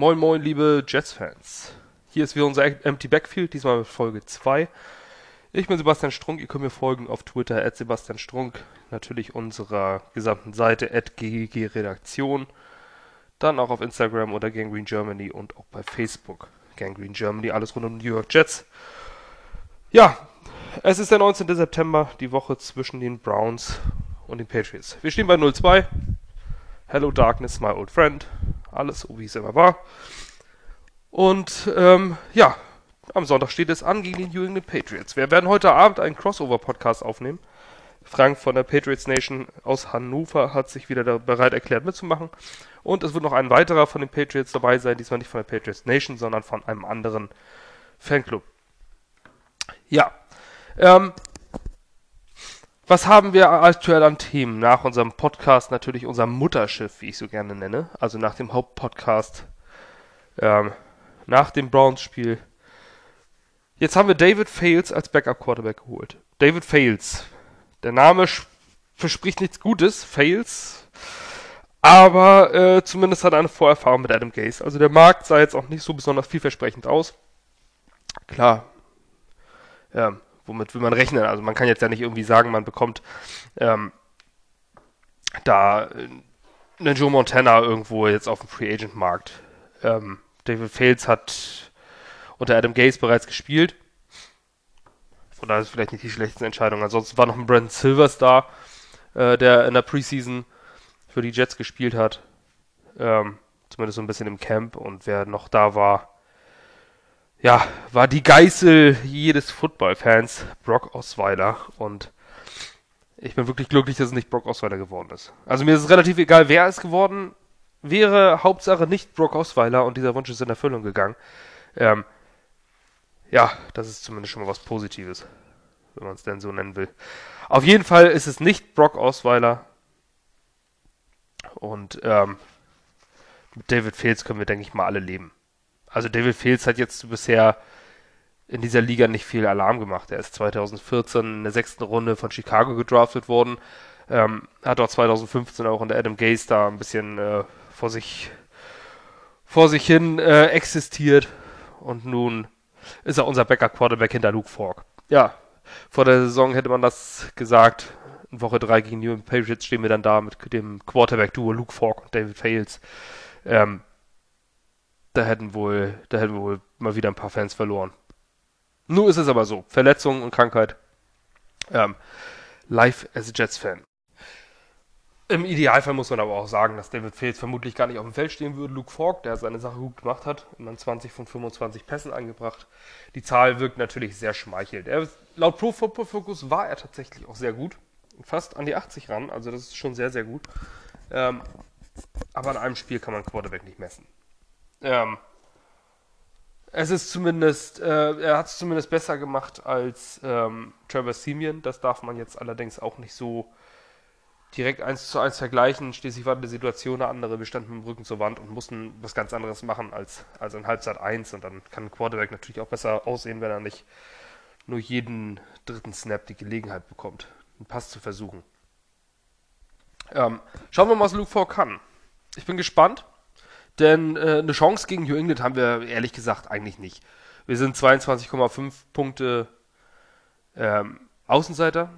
Moin moin, liebe Jets-Fans. Hier ist wieder unser Empty Backfield, diesmal mit Folge 2. Ich bin Sebastian Strunk, ihr könnt mir folgen auf Twitter, at Sebastian Strunk, natürlich unserer gesamten Seite, at GGG Redaktion, dann auch auf Instagram oder Gangrene Germany und auch bei Facebook. Gangrene Germany, alles rund um die New York Jets. Ja, es ist der 19. September, die Woche zwischen den Browns und den Patriots. Wir stehen bei 0-2. Hello Darkness, my old friend alles so wie es immer war. Und ähm, ja, am Sonntag steht es an gegen die New England Patriots. Wir werden heute Abend einen Crossover-Podcast aufnehmen. Frank von der Patriots Nation aus Hannover hat sich wieder bereit erklärt mitzumachen. Und es wird noch ein weiterer von den Patriots dabei sein, diesmal nicht von der Patriots Nation, sondern von einem anderen Fanclub. Ja, ähm, was haben wir aktuell an Themen? Nach unserem Podcast natürlich unser Mutterschiff, wie ich so gerne nenne. Also nach dem Hauptpodcast. Ähm, nach dem Browns-Spiel. Jetzt haben wir David Fales als Backup-Quarterback geholt. David Fales. Der Name verspricht nichts Gutes. Fales. Aber äh, zumindest hat er eine Vorerfahrung mit Adam Gase. Also der Markt sah jetzt auch nicht so besonders vielversprechend aus. Klar. Ähm, womit will man rechnen? Also man kann jetzt ja nicht irgendwie sagen, man bekommt ähm, da einen Joe Montana irgendwo jetzt auf dem Free Agent Markt. Ähm, David Fales hat unter Adam Gaze bereits gespielt. Von daher ist es vielleicht nicht die schlechteste Entscheidung. Ansonsten war noch ein Brandon Silvers da, äh, der in der Preseason für die Jets gespielt hat. Ähm, zumindest so ein bisschen im Camp. Und wer noch da war, ja, war die Geißel jedes Football-Fans, Brock Osweiler. Und ich bin wirklich glücklich, dass es nicht Brock Osweiler geworden ist. Also mir ist es relativ egal, wer es geworden wäre. Hauptsache nicht Brock Osweiler und dieser Wunsch ist in Erfüllung gegangen. Ähm, ja, das ist zumindest schon mal was Positives, wenn man es denn so nennen will. Auf jeden Fall ist es nicht Brock Osweiler. Und ähm, mit David Fields können wir, denke ich mal, alle leben. Also David Fields hat jetzt bisher in dieser Liga nicht viel Alarm gemacht. Er ist 2014 in der sechsten Runde von Chicago gedraftet worden. Ähm, hat auch 2015 auch in der Adam Gaze da ein bisschen äh, vor sich vor sich hin äh, existiert und nun ist er unser Backup Quarterback hinter Luke Falk. Ja, vor der Saison hätte man das gesagt. In Woche 3 gegen New England Patriots stehen wir dann da mit dem Quarterback-Duo Luke Falk und David Fales. Ähm, da hätten wohl, da hätten wohl mal wieder ein paar Fans verloren. Nun ist es aber so. Verletzung und Krankheit. Ähm, live as a Jets-Fan. Im Idealfall muss man aber auch sagen, dass David Fields vermutlich gar nicht auf dem Feld stehen würde. Luke Falk, der seine Sache gut gemacht hat, immer 20 von 25 Pässen angebracht. Die Zahl wirkt natürlich sehr schmeichelt. Er, laut Pro Football Focus war er tatsächlich auch sehr gut. Fast an die 80 ran, also das ist schon sehr, sehr gut. Ähm, aber in einem Spiel kann man Quarterback nicht messen. Ähm, es ist zumindest, äh, er hat es zumindest besser gemacht als ähm, Trevor Simeon. Das darf man jetzt allerdings auch nicht so direkt eins zu eins vergleichen. Schließlich war die Situation eine andere. Wir standen mit dem Rücken zur Wand und mussten was ganz anderes machen als, als in Halbzeit 1. Und dann kann ein Quarterback natürlich auch besser aussehen, wenn er nicht nur jeden dritten Snap die Gelegenheit bekommt, einen Pass zu versuchen. Ähm, schauen wir mal, was Luke Falk kann. Ich bin gespannt. Denn äh, eine Chance gegen New England haben wir ehrlich gesagt eigentlich nicht. Wir sind 22,5 Punkte ähm, Außenseiter.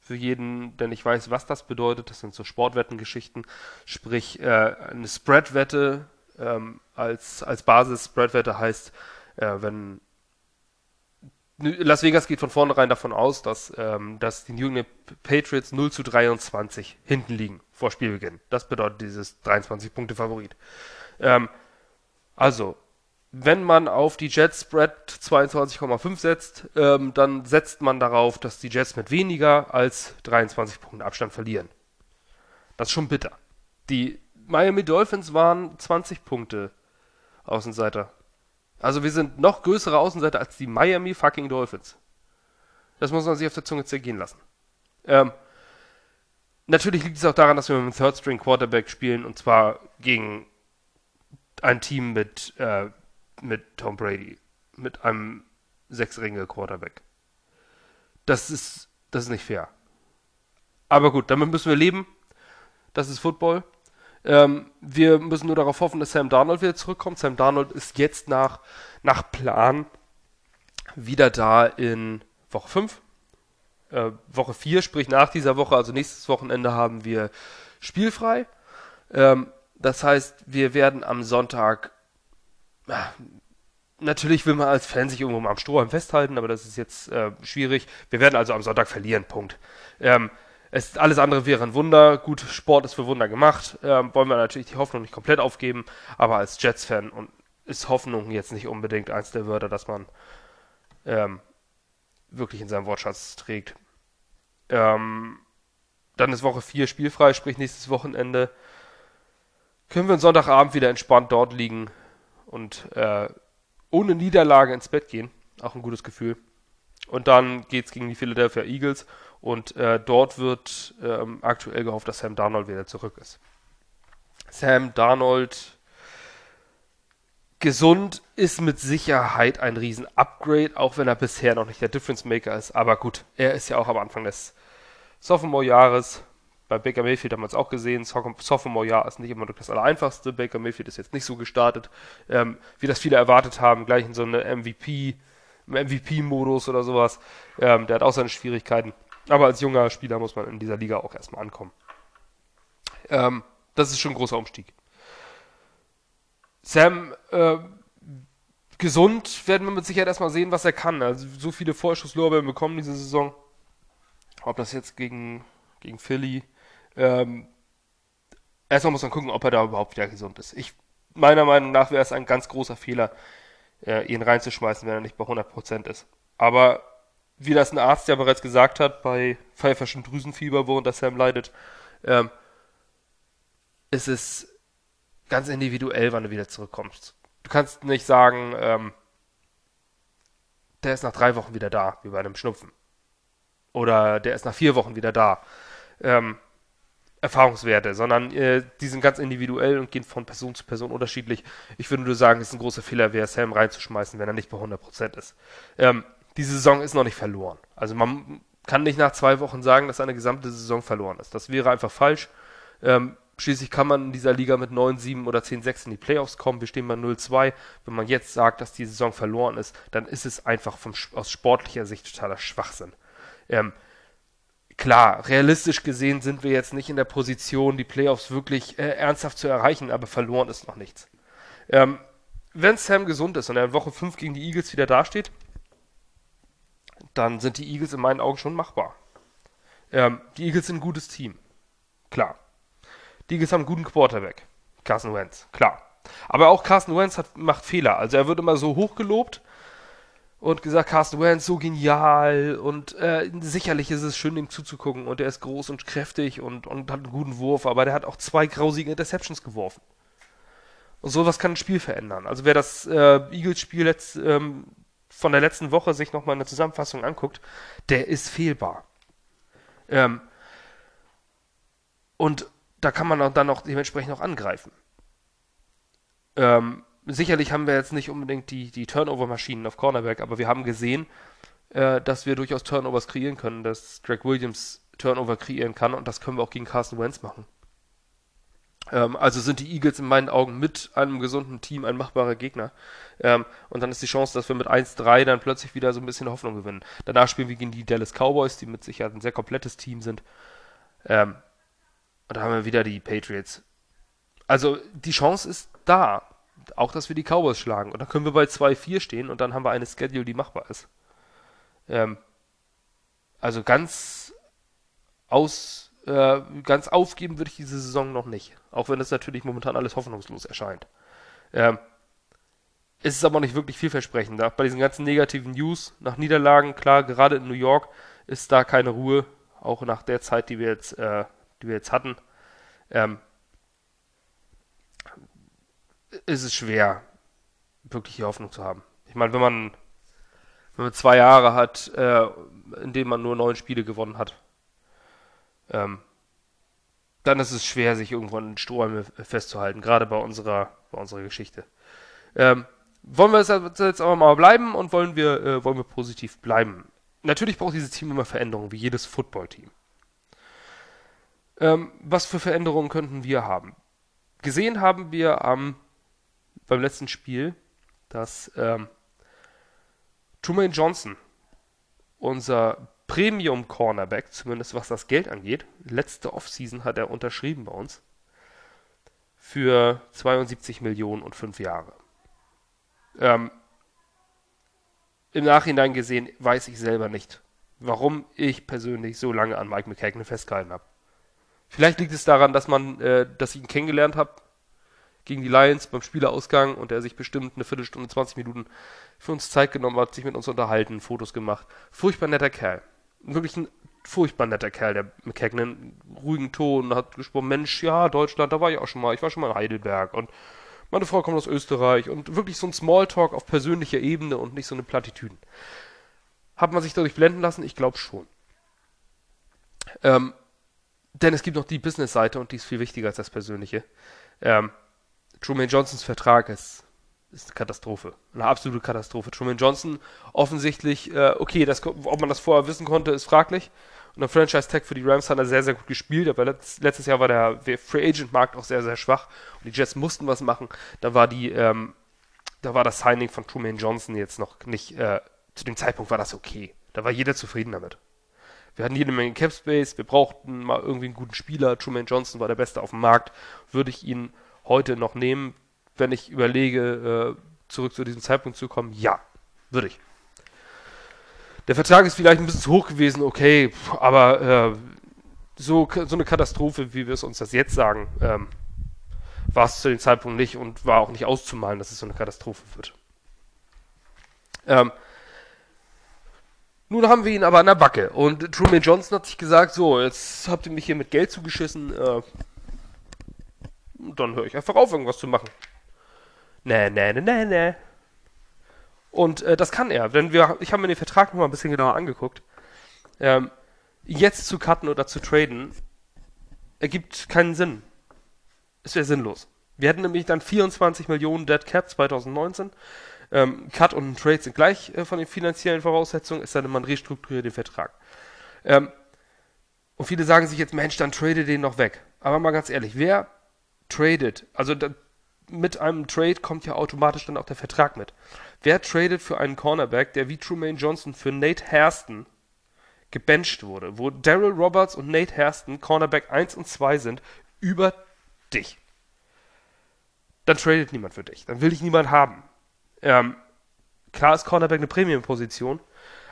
Für jeden, der nicht weiß, was das bedeutet, das sind so Sportwettengeschichten. Sprich, äh, eine Spread-Wette ähm, als, als Basis. Spread-Wette heißt, äh, wenn Las Vegas geht von vornherein davon aus, dass, ähm, dass die New England Patriots 0 zu 23 hinten liegen vor Spielbeginn. Das bedeutet dieses 23 Punkte Favorit. Ähm, also, wenn man auf die Jets Spread 22,5 setzt, ähm, dann setzt man darauf, dass die Jets mit weniger als 23 Punkten Abstand verlieren. Das ist schon bitter. Die Miami Dolphins waren 20 Punkte Außenseiter. Also wir sind noch größere Außenseiter als die Miami fucking Dolphins. Das muss man sich auf der Zunge zergehen lassen. Ähm, natürlich liegt es auch daran, dass wir mit einem Third String Quarterback spielen und zwar gegen ein Team mit, äh, mit Tom Brady, mit einem sechsringe Quarterback. Das ist, das ist nicht fair. Aber gut, damit müssen wir leben. Das ist Football. Ähm, wir müssen nur darauf hoffen, dass Sam Darnold wieder zurückkommt. Sam Darnold ist jetzt nach, nach Plan wieder da in Woche 5. Äh, Woche 4, sprich nach dieser Woche, also nächstes Wochenende haben wir spielfrei. Ähm, das heißt, wir werden am Sonntag natürlich will man als Fan sich irgendwo mal am Strohhalm festhalten, aber das ist jetzt äh, schwierig. Wir werden also am Sonntag verlieren, Punkt. Ähm, es, alles andere wäre ein Wunder. Gut, Sport ist für Wunder gemacht. Ähm, wollen wir natürlich die Hoffnung nicht komplett aufgeben, aber als Jets-Fan ist Hoffnung jetzt nicht unbedingt eins der Wörter, dass man ähm, wirklich in seinem Wortschatz trägt. Ähm, dann ist Woche 4 spielfrei, sprich nächstes Wochenende. Können wir Sonntagabend wieder entspannt dort liegen und äh, ohne Niederlage ins Bett gehen. Auch ein gutes Gefühl. Und dann geht es gegen die Philadelphia Eagles und äh, dort wird ähm, aktuell gehofft, dass Sam Darnold wieder zurück ist. Sam Darnold gesund ist mit Sicherheit ein Riesen-Upgrade, auch wenn er bisher noch nicht der Difference Maker ist. Aber gut, er ist ja auch am Anfang des Sophomore-Jahres bei Baker Mayfield haben wir es auch gesehen. Sophomore-Jahr ist nicht immer das Allereinfachste. Baker Mayfield ist jetzt nicht so gestartet, ähm, wie das viele erwartet haben, gleich in so eine MVP, MVP-Modus oder sowas. Ähm, der hat auch seine Schwierigkeiten. Aber als junger Spieler muss man in dieser Liga auch erstmal ankommen. Ähm, das ist schon ein großer Umstieg. Sam, äh, gesund werden wir mit Sicherheit erstmal sehen, was er kann. Also so viele Vorschusslorbeeren bekommen diese Saison. Ob das jetzt gegen, gegen Philly ähm, erstmal muss man gucken, ob er da überhaupt wieder gesund ist. Ich, meiner Meinung nach wäre es ein ganz großer Fehler, äh, ihn reinzuschmeißen, wenn er nicht bei 100% ist. Aber wie das ein Arzt ja bereits gesagt hat, bei pfeiferschem Drüsenfieber, worunter Sam leidet, ähm, ist es ganz individuell, wann du wieder zurückkommst. Du kannst nicht sagen, ähm, der ist nach drei Wochen wieder da, wie bei einem Schnupfen. Oder der ist nach vier Wochen wieder da. Ähm, Erfahrungswerte, sondern äh, die sind ganz individuell und gehen von Person zu Person unterschiedlich. Ich würde nur sagen, es ist ein großer Fehler, wäre Sam reinzuschmeißen, wenn er nicht bei 100% ist. Ähm, die Saison ist noch nicht verloren. Also man kann nicht nach zwei Wochen sagen, dass eine gesamte Saison verloren ist. Das wäre einfach falsch. Ähm, schließlich kann man in dieser Liga mit 9, 7 oder 10, 6 in die Playoffs kommen. Wir stehen bei 0-2. Wenn man jetzt sagt, dass die Saison verloren ist, dann ist es einfach vom, aus sportlicher Sicht totaler Schwachsinn. Ähm, klar, realistisch gesehen sind wir jetzt nicht in der Position, die Playoffs wirklich äh, ernsthaft zu erreichen, aber verloren ist noch nichts. Ähm, wenn Sam gesund ist und er in Woche 5 gegen die Eagles wieder dasteht, dann sind die Eagles in meinen Augen schon machbar. Ähm, die Eagles sind ein gutes Team. Klar. Die Eagles haben einen guten Quarterback. Carson Wentz. Klar. Aber auch Carson Wentz hat, macht Fehler. Also er wird immer so hoch gelobt und gesagt, Carsten Wentz so genial und äh, sicherlich ist es schön, ihm zuzugucken und er ist groß und kräftig und, und hat einen guten Wurf, aber der hat auch zwei grausige Interceptions geworfen. Und sowas kann ein Spiel verändern. Also wer das äh, Eagles-Spiel ähm, von der letzten Woche sich nochmal in der Zusammenfassung anguckt, der ist fehlbar. Ähm, und da kann man dann auch dementsprechend auch angreifen. Ähm, sicherlich haben wir jetzt nicht unbedingt die, die Turnover-Maschinen auf Cornerback, aber wir haben gesehen, äh, dass wir durchaus Turnovers kreieren können, dass Greg Williams Turnover kreieren kann und das können wir auch gegen Carson Wentz machen. Ähm, also sind die Eagles in meinen Augen mit einem gesunden Team ein machbarer Gegner. Ähm, und dann ist die Chance, dass wir mit 1-3 dann plötzlich wieder so ein bisschen Hoffnung gewinnen. Danach spielen wir gegen die Dallas Cowboys, die mit Sicherheit ein sehr komplettes Team sind. Ähm, und da haben wir wieder die Patriots. Also die Chance ist da auch, dass wir die Cowboys schlagen. Und dann können wir bei 2-4 stehen und dann haben wir eine Schedule, die machbar ist. Ähm, also ganz aus, äh, ganz aufgeben würde ich diese Saison noch nicht. Auch wenn es natürlich momentan alles hoffnungslos erscheint. Ähm, ist es aber nicht wirklich vielversprechend. Bei diesen ganzen negativen News nach Niederlagen, klar, gerade in New York ist da keine Ruhe, auch nach der Zeit, die wir jetzt, äh, die wir jetzt hatten. Ähm, ist es schwer, wirklich die Hoffnung zu haben. Ich meine, wenn man, wenn man zwei Jahre hat, äh, in denen man nur neun Spiele gewonnen hat, ähm, dann ist es schwer, sich irgendwo an den Strohhalme festzuhalten, gerade bei unserer, bei unserer Geschichte. Ähm, wollen wir jetzt aber mal bleiben und wollen wir, äh, wollen wir positiv bleiben? Natürlich braucht dieses Team immer Veränderungen, wie jedes Footballteam. Ähm, was für Veränderungen könnten wir haben? gesehen haben wir am, beim letzten Spiel, dass ähm, Truman Johnson, unser Premium Cornerback, zumindest was das Geld angeht, letzte Offseason hat er unterschrieben bei uns für 72 Millionen und fünf Jahre. Ähm, Im Nachhinein gesehen weiß ich selber nicht, warum ich persönlich so lange an Mike McKagan festgehalten habe. Vielleicht liegt es daran, dass man, äh, dass ich ihn kennengelernt habe gegen die Lions beim Spielerausgang und er sich bestimmt eine Viertelstunde, 20 Minuten für uns Zeit genommen hat, sich mit uns unterhalten, Fotos gemacht. Furchtbar netter Kerl. Wirklich ein furchtbar netter Kerl, der McKagan, ruhigen Ton, hat gesprochen, Mensch, ja, Deutschland, da war ich auch schon mal, ich war schon mal in Heidelberg und meine Frau kommt aus Österreich und wirklich so ein Smalltalk auf persönlicher Ebene und nicht so eine Plattitüden. Hat man sich dadurch blenden lassen? Ich glaube schon. Ähm, denn es gibt noch die Business-Seite und die ist viel wichtiger als das Persönliche. Ähm, Truman Johnsons Vertrag ist ist eine Katastrophe. Eine absolute Katastrophe. Truman Johnson offensichtlich, äh, okay, das, ob man das vorher wissen konnte, ist fraglich. Und der Franchise-Tag für die Rams hat er sehr, sehr gut gespielt, aber letzt, letztes Jahr war der Free Agent-Markt auch sehr, sehr schwach und die Jets mussten was machen. Da war die, ähm, da war das Signing von Truman Johnson jetzt noch nicht, äh, zu dem Zeitpunkt war das okay. Da war jeder zufrieden damit. Wir hatten jede Menge Cap Space, wir brauchten mal irgendwie einen guten Spieler. Truman Johnson war der Beste auf dem Markt. Würde ich ihn heute noch nehmen, wenn ich überlege, äh, zurück zu diesem Zeitpunkt zu kommen? Ja, würde ich. Der Vertrag ist vielleicht ein bisschen zu hoch gewesen, okay, aber äh, so, so eine Katastrophe, wie wir es uns das jetzt sagen, ähm, war es zu dem Zeitpunkt nicht und war auch nicht auszumalen, dass es so eine Katastrophe wird. Ähm, nun haben wir ihn aber an der Backe und Truman Johnson hat sich gesagt, so, jetzt habt ihr mich hier mit Geld zugeschissen, äh, dann höre ich einfach auf, irgendwas zu machen. Nee, nee, nee, nee, nee. Und äh, das kann er, denn wir, ich habe mir den Vertrag noch mal ein bisschen genauer angeguckt. Ähm, jetzt zu cutten oder zu traden ergibt keinen Sinn. Es wäre sinnlos. Wir hätten nämlich dann 24 Millionen Dead Cap 2019. Ähm, Cut und Trade sind gleich äh, von den finanziellen Voraussetzungen, es sei denn, man restrukturiert den Vertrag. Ähm, und viele sagen sich jetzt, Mensch, dann trade den noch weg. Aber mal ganz ehrlich, wer tradet, also da, mit einem Trade kommt ja automatisch dann auch der Vertrag mit. Wer tradet für einen Cornerback, der wie Trumaine Johnson für Nate Hairston gebencht wurde, wo Daryl Roberts und Nate Hairston Cornerback 1 und 2 sind, über dich? Dann tradet niemand für dich. Dann will dich niemand haben. Ähm, klar ist Cornerback eine Premium-Position,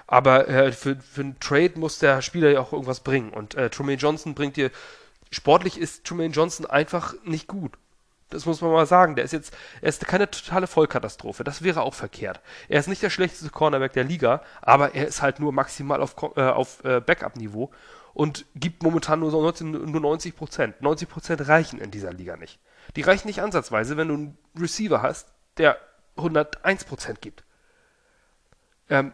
aber äh, für, für einen Trade muss der Spieler ja auch irgendwas bringen. Und äh, Trumaine Johnson bringt dir. Sportlich ist Trumaine Johnson einfach nicht gut. Das muss man mal sagen. Der ist jetzt, er ist keine totale Vollkatastrophe. Das wäre auch verkehrt. Er ist nicht der schlechteste Cornerback der Liga, aber er ist halt nur maximal auf, äh, auf äh, Backup-Niveau und gibt momentan nur, 19, nur 90 Prozent. 90 Prozent reichen in dieser Liga nicht. Die reichen nicht ansatzweise, wenn du einen Receiver hast, der 101 Prozent gibt. Ähm,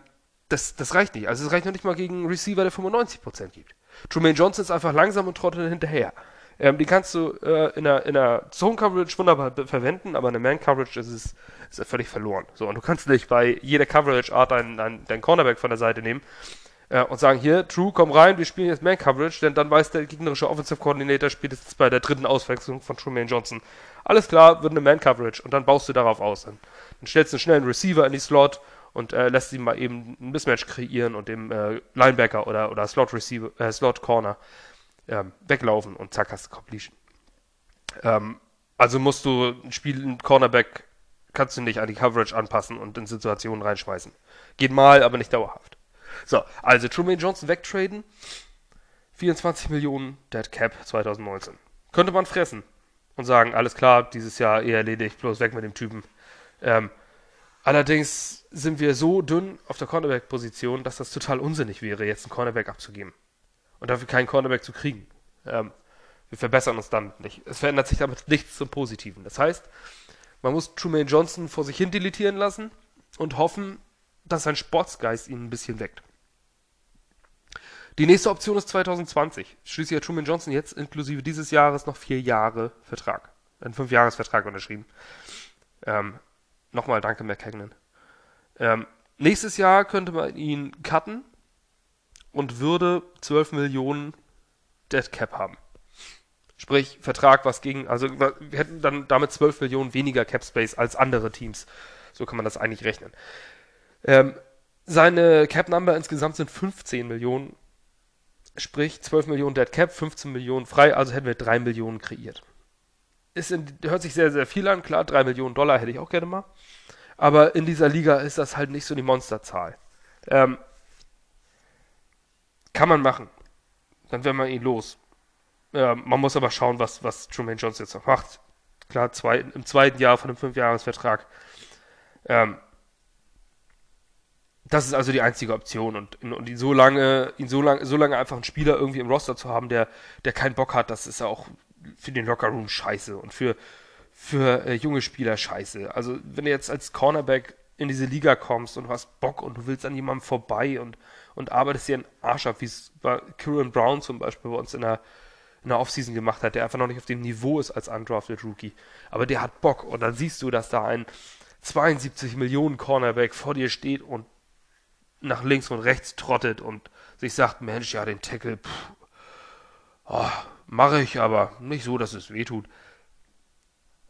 das, das reicht nicht. Also es reicht noch nicht mal gegen einen Receiver, der 95 Prozent gibt. Truman Johnson ist einfach langsam und trottet hinterher. Ähm, die kannst du äh, in der, in der Zone-Coverage wunderbar verwenden, aber in der Man-Coverage ist es ist völlig verloren. So, und du kannst nicht bei jeder Coverage-Art deinen dein, dein Cornerback von der Seite nehmen äh, und sagen, hier, True, komm rein, wir spielen jetzt Man-Coverage, denn dann weiß der gegnerische Offensive Coordinator spätestens bei der dritten Auswechslung von Truman Johnson, alles klar, wird eine Man-Coverage und dann baust du darauf aus. Dann, dann stellst du einen Receiver in die Slot und äh, lässt ihm mal eben ein Mismatch kreieren und dem äh, Linebacker oder, oder Slot Receiver, äh, Slot Corner ähm, weglaufen und zack hast du Completion. Ähm, also musst du ein Spiel, ein Cornerback kannst du nicht an die Coverage anpassen und in Situationen reinschmeißen. Geht mal, aber nicht dauerhaft. So, also Truman Johnson wegtraden. 24 Millionen Dead Cap 2019. Könnte man fressen und sagen, alles klar, dieses Jahr eh erledigt, bloß weg mit dem Typen. Ähm, allerdings sind wir so dünn auf der Cornerback-Position, dass das total unsinnig wäre, jetzt einen Cornerback abzugeben und dafür keinen Cornerback zu kriegen. Ähm, wir verbessern uns dann nicht. Es verändert sich damit nichts zum Positiven. Das heißt, man muss Truman Johnson vor sich hin deletieren lassen und hoffen, dass sein Sportsgeist ihn ein bisschen weckt. Die nächste Option ist 2020. Schließlich hat Truman Johnson jetzt inklusive dieses Jahres noch vier Jahre Vertrag. Einen Fünfjahresvertrag unterschrieben. Ähm, Nochmal danke, McKagan. Ähm, nächstes Jahr könnte man ihn cutten und würde 12 Millionen Dead Cap haben. Sprich, Vertrag, was ging, also wir hätten dann damit 12 Millionen weniger Cap Space als andere Teams. So kann man das eigentlich rechnen. Ähm, seine Cap Number insgesamt sind 15 Millionen. Sprich, 12 Millionen Dead Cap, 15 Millionen frei, also hätten wir 3 Millionen kreiert. Ist in, hört sich sehr, sehr viel an, klar, 3 Millionen Dollar hätte ich auch gerne mal. Aber in dieser Liga ist das halt nicht so die Monsterzahl. Ähm, kann man machen. Dann wäre man ihn los. Ja, man muss aber schauen, was, was Truman Johnson jetzt noch macht. Klar, zwei, im zweiten Jahr von einem Fünfjahresvertrag. Ähm, das ist also die einzige Option und, und ihn so lange, ihn so lange, so lange einfach einen Spieler irgendwie im Roster zu haben, der, der keinen Bock hat, das ist auch für den Lockerroom scheiße und für, für äh, junge Spieler scheiße. Also wenn du jetzt als Cornerback in diese Liga kommst und du hast Bock und du willst an jemandem vorbei und, und arbeitest dir einen Arsch ab, wie es Kieran Brown zum Beispiel bei uns in der in der Offseason gemacht hat, der einfach noch nicht auf dem Niveau ist als undrafted Rookie. Aber der hat Bock und dann siehst du, dass da ein 72 Millionen Cornerback vor dir steht und nach links und rechts trottet und sich sagt, Mensch, ja, den Tackle, oh, mache ich aber nicht so, dass es weh tut.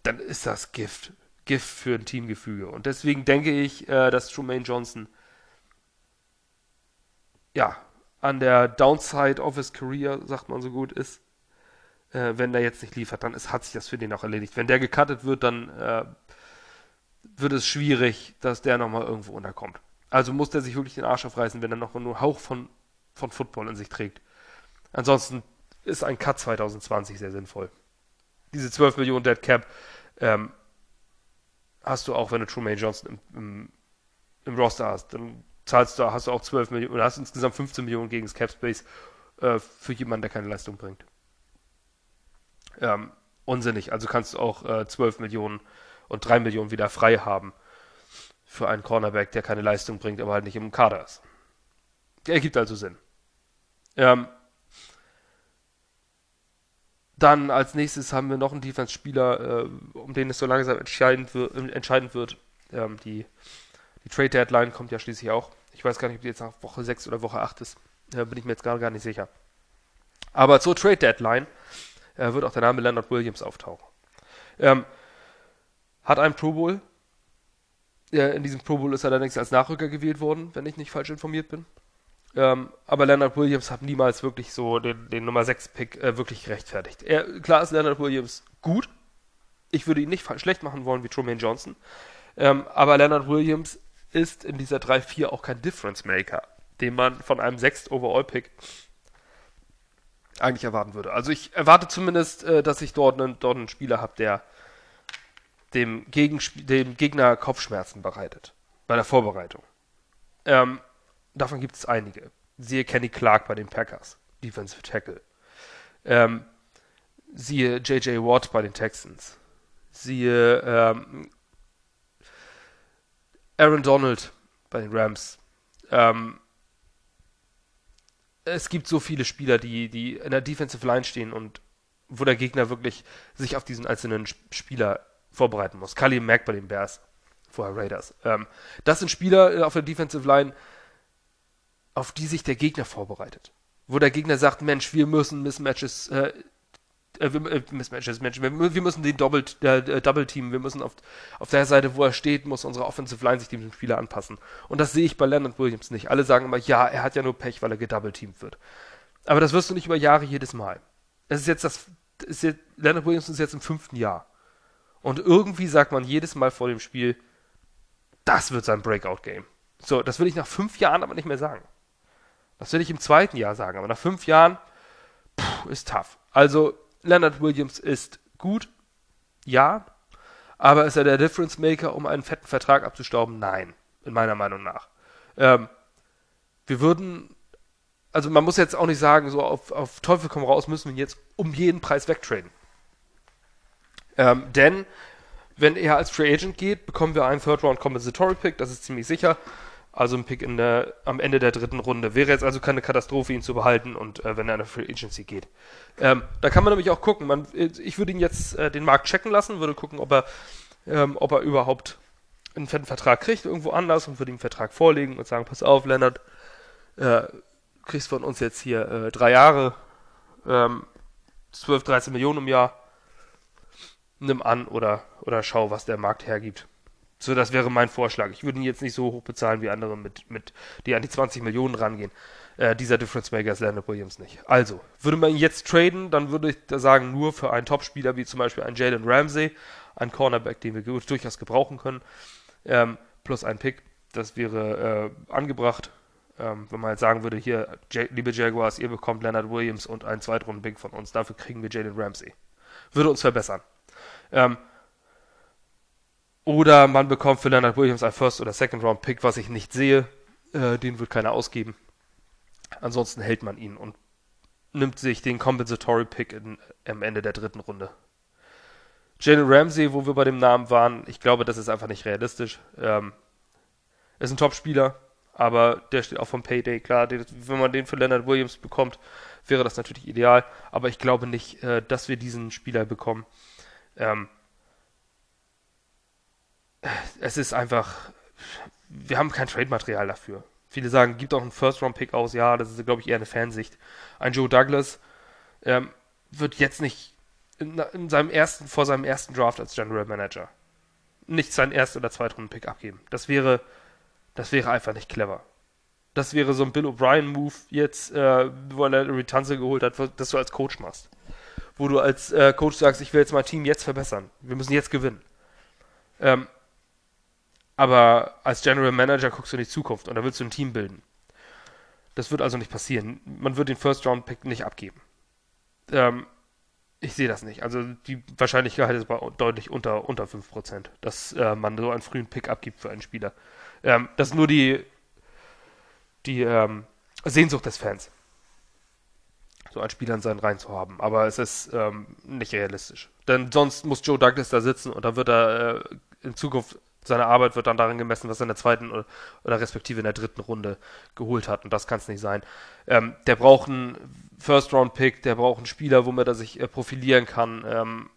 Dann ist das Gift. Gift für ein Teamgefüge. Und deswegen denke ich, äh, dass Trumaine Johnson ja an der Downside of his career, sagt man so gut, ist äh, wenn der jetzt nicht liefert, dann ist, hat sich das für den auch erledigt. Wenn der gecuttet wird, dann äh, wird es schwierig, dass der nochmal irgendwo unterkommt. Also muss der sich wirklich den Arsch aufreißen, wenn er noch nur einen Hauch von, von Football in sich trägt. Ansonsten ist ein Cut 2020 sehr sinnvoll. Diese 12 Millionen Dead Cap ähm, hast du auch, wenn du Trumaine Johnson im, im, im, Roster hast. Dann zahlst du, hast du auch 12 Millionen, oder hast insgesamt 15 Millionen gegen das Cap Space äh, für jemanden, der keine Leistung bringt ähm, unsinnig. Also kannst du auch äh, 12 Millionen und 3 Millionen wieder frei haben für einen Cornerback, der keine Leistung bringt, aber halt nicht im Kader ist. Der ergibt also Sinn. Ähm, dann als nächstes haben wir noch einen Defense-Spieler, äh, um den es so langsam entscheidend, wir entscheidend wird. Ähm, die, die Trade-Deadline kommt ja schließlich auch. Ich weiß gar nicht, ob die jetzt nach Woche 6 oder Woche 8 ist. Da bin ich mir jetzt gar, gar nicht sicher. Aber zur Trade-Deadline äh, wird auch der Name Leonard Williams auftauchen. Ähm, hat einen Pro Bowl. Ja, in diesem Pro Bowl ist er allerdings als Nachrücker gewählt worden, wenn ich nicht falsch informiert bin. Ähm, aber Leonard Williams hat niemals wirklich so den, den Nummer 6-Pick äh, wirklich gerechtfertigt. Er, klar ist Leonard Williams gut. Ich würde ihn nicht schlecht machen wollen wie Truman Johnson. Ähm, aber Leonard Williams ist in dieser 3-4 auch kein Difference Maker, den man von einem 6 Overall-Pick eigentlich erwarten würde. Also ich erwarte zumindest, äh, dass ich dort einen, dort einen Spieler habe, der dem, dem Gegner Kopfschmerzen bereitet bei der Vorbereitung. Ähm, davon gibt es einige. Siehe Kenny Clark bei den Packers, Defensive Tackle. Ähm, siehe J.J. Watt bei den Texans. Siehe ähm, Aaron Donald bei den Rams. Ähm, es gibt so viele Spieler, die, die in der Defensive Line stehen und wo der Gegner wirklich sich auf diesen einzelnen Spieler vorbereiten muss. Kali Mack bei den Bears, vorher Raiders. Ähm, das sind Spieler äh, auf der Defensive Line, auf die sich der Gegner vorbereitet. Wo der Gegner sagt, Mensch, wir müssen Mismatches äh, äh, äh, Mismatches, Menschen, wir, wir, müssen den Double, äh, Double Team, wir müssen auf, auf der Seite, wo er steht, muss unsere Offensive Line sich diesem Spieler anpassen. Und das sehe ich bei Leonard Williams nicht. Alle sagen immer, ja, er hat ja nur Pech, weil er gedouble-teamt wird. Aber das wirst du nicht über Jahre jedes Mal. Es ist jetzt das, ist jetzt, Leonard Williams ist jetzt im fünften Jahr. Und irgendwie sagt man jedes Mal vor dem Spiel, das wird sein Breakout-Game. So, das will ich nach fünf Jahren aber nicht mehr sagen. Das will ich im zweiten Jahr sagen, aber nach fünf Jahren pff, ist tough. Also Leonard Williams ist gut, ja, aber ist er der Difference Maker, um einen fetten Vertrag abzustauben? Nein, in meiner Meinung nach. Ähm, wir würden, also man muss jetzt auch nicht sagen, so auf, auf Teufel komm raus, müssen wir ihn jetzt um jeden Preis wegtraden. Ähm, denn wenn er als Free Agent geht, bekommen wir einen Third Round Compensatory Pick, das ist ziemlich sicher. Also ein Pick der, am Ende der dritten Runde. Wäre jetzt also keine Katastrophe, ihn zu behalten und äh, wenn er in eine Free Agency geht. Ähm, da kann man nämlich auch gucken. Man, ich würde ihn jetzt äh, den Markt checken lassen, würde gucken, ob er, ähm, ob er überhaupt einen fetten Vertrag kriegt, irgendwo anders und würde ihm einen Vertrag vorlegen und sagen, pass auf, Leonard, äh, kriegst von uns jetzt hier äh, drei Jahre, ähm, 12, 13 Millionen im Jahr. Nimm an oder, oder schau, was der Markt hergibt. So, das wäre mein Vorschlag. Ich würde ihn jetzt nicht so hoch bezahlen wie andere, mit, mit, die an die 20 Millionen rangehen. Äh, dieser Difference Maker ist Leonard Williams nicht. Also, würde man ihn jetzt traden, dann würde ich da sagen, nur für einen Topspieler wie zum Beispiel einen Jalen Ramsey, einen Cornerback, den wir durchaus gebrauchen können, ähm, plus einen Pick. Das wäre äh, angebracht. Ähm, wenn man jetzt sagen würde, hier, J liebe Jaguars, ihr bekommt Leonard Williams und einen Zweitrunden-Pick von uns, dafür kriegen wir Jalen Ramsey. Würde uns verbessern. Ähm, oder man bekommt für Leonard Williams ein First- oder Second-Round-Pick, was ich nicht sehe. Äh, den wird keiner ausgeben. Ansonsten hält man ihn und nimmt sich den Compensatory Pick am Ende der dritten Runde. Jalen Ramsey, wo wir bei dem Namen waren, ich glaube, das ist einfach nicht realistisch. Ähm, ist ein Top-Spieler, aber der steht auch vom Payday. Klar, wenn man den für Leonard Williams bekommt, wäre das natürlich ideal, aber ich glaube nicht, äh, dass wir diesen Spieler bekommen. Ähm, es ist einfach, wir haben kein Trade-Material dafür. Viele sagen, gibt auch einen First-Round-Pick aus. Ja, das ist, glaube ich, eher eine Fansicht. Ein Joe Douglas ähm, wird jetzt nicht in, in, seinem ersten, vor seinem ersten Draft als General Manager nicht seinen ersten oder zweiten Runden Pick abgeben. Das wäre, das wäre einfach nicht clever. Das wäre so ein Bill O'Brien-Move jetzt, äh, wo er Larry Tanze geholt hat, dass du als Coach machst. Wo du als äh, Coach sagst, ich will jetzt mein Team jetzt verbessern. Wir müssen jetzt gewinnen. Ähm, aber als General Manager guckst du in die Zukunft und da willst du ein Team bilden. Das wird also nicht passieren. Man wird den First-Round-Pick nicht abgeben. Ähm, ich sehe das nicht. Also die Wahrscheinlichkeit ist deutlich unter, unter 5%, dass äh, man so einen frühen Pick abgibt für einen Spieler. Ähm, das ist nur die, die ähm, Sehnsucht des Fans, so einen Spieler in seinen Reihen zu haben. Aber es ist ähm, nicht realistisch. Denn sonst muss Joe Douglas da sitzen und dann wird er äh, in Zukunft seine Arbeit wird dann darin gemessen, was er in der zweiten oder, respektive in der dritten Runde geholt hat. Und das kann es nicht sein. Ähm, der braucht einen First-Round-Pick, der braucht einen Spieler, womit er sich äh, profilieren kann, ähm,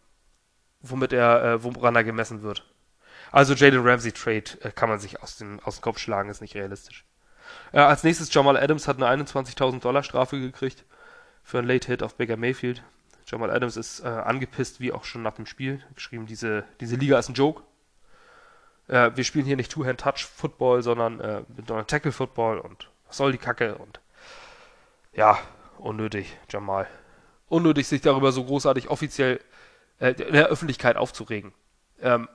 womit er, äh, woran er gemessen wird. Also Jalen Ramsey Trade äh, kann man sich aus, den, aus dem Kopf schlagen, ist nicht realistisch. Äh, als nächstes Jamal Adams hat eine 21.000 Dollar Strafe gekriegt für einen Late Hit auf Baker Mayfield. Jamal Adams ist äh, angepisst, wie auch schon nach dem Spiel. Geschrieben, diese, diese Liga ist ein Joke äh, wir spielen hier nicht Two-Hand-Touch-Football, sondern äh, Tackle-Football und was soll die Kacke und ja, unnötig, Jamal. Unnötig, sich darüber so großartig offiziell äh, in der Öffentlichkeit aufzuregen. Ähm,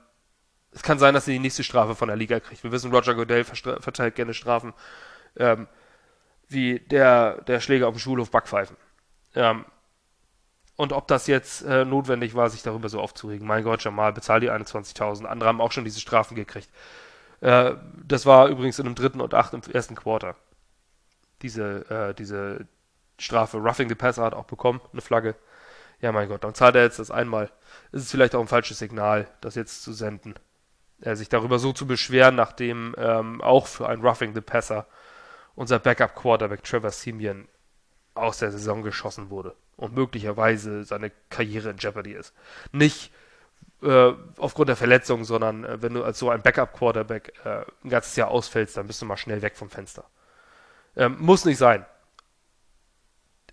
es kann sein, dass er die nächste Strafe von der Liga kriegt. Wir wissen, Roger Goodell verteilt gerne Strafen ähm, wie der, der Schläger auf dem Schulhof Backpfeifen. Ähm, und ob das jetzt äh, notwendig war, sich darüber so aufzuregen. Mein Gott, Jamal, bezahl die 21.000. Andere haben auch schon diese Strafen gekriegt. Äh, das war übrigens in dem dritten und achten im ersten Quarter. Diese, äh, diese Strafe. Roughing the Passer hat auch bekommen, eine Flagge. Ja, mein Gott, dann zahlt er jetzt das einmal. Ist es vielleicht auch ein falsches Signal, das jetzt zu senden. Äh, sich darüber so zu beschweren, nachdem ähm, auch für ein Roughing the Passer unser Backup-Quarterback Trevor Simeon aus der Saison geschossen wurde und möglicherweise seine Karriere in Jeopardy ist. Nicht äh, aufgrund der Verletzung, sondern äh, wenn du als so ein Backup-Quarterback äh, ein ganzes Jahr ausfällst, dann bist du mal schnell weg vom Fenster. Ähm, muss nicht sein.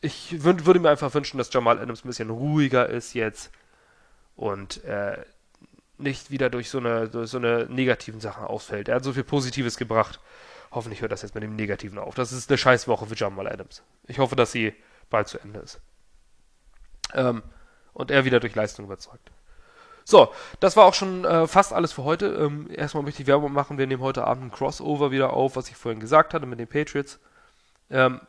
Ich würde mir einfach wünschen, dass Jamal Adams ein bisschen ruhiger ist jetzt und äh, nicht wieder durch so eine, durch so eine negativen Sachen ausfällt. Er hat so viel Positives gebracht. Hoffentlich hört das jetzt mit dem Negativen auf. Das ist eine Scheißwoche für Jamal Adams. Ich hoffe, dass sie bald zu Ende ist. Ähm, und er wieder durch Leistung überzeugt. So, das war auch schon äh, fast alles für heute. Ähm, erstmal möchte ich Werbung machen. Wir nehmen heute Abend ein Crossover wieder auf, was ich vorhin gesagt hatte mit den Patriots. Ähm,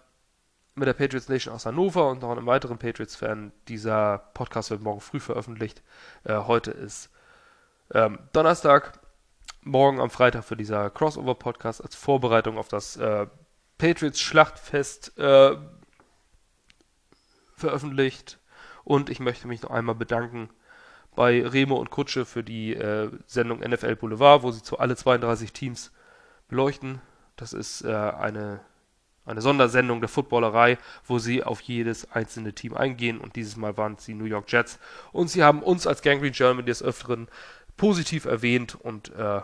mit der Patriots Nation aus Hannover und noch einem weiteren Patriots-Fan. Dieser Podcast wird morgen früh veröffentlicht. Äh, heute ist ähm, Donnerstag. Morgen am Freitag für dieser Crossover-Podcast als Vorbereitung auf das äh, Patriots-Schlachtfest äh, veröffentlicht. Und ich möchte mich noch einmal bedanken bei Remo und Kutsche für die äh, Sendung NFL Boulevard, wo sie zu alle 32 Teams beleuchten. Das ist äh, eine, eine Sondersendung der Footballerei, wo sie auf jedes einzelne Team eingehen. Und dieses Mal waren es die New York Jets. Und sie haben uns als Gangrene Germany des Öfteren positiv erwähnt und äh,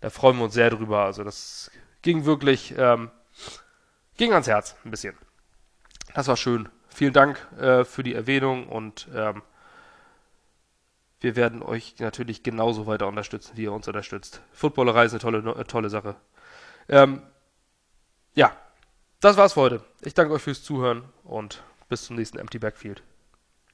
da freuen wir uns sehr drüber. Also das ging wirklich, ähm, ging ans Herz ein bisschen. Das war schön vielen Dank äh, für die Erwähnung und ähm, wir werden euch natürlich genauso weiter unterstützen, wie ihr uns unterstützt. Footballerei ist eine tolle, eine tolle Sache. Ähm, ja, das war's für heute. Ich danke euch fürs Zuhören und bis zum nächsten Empty Backfield.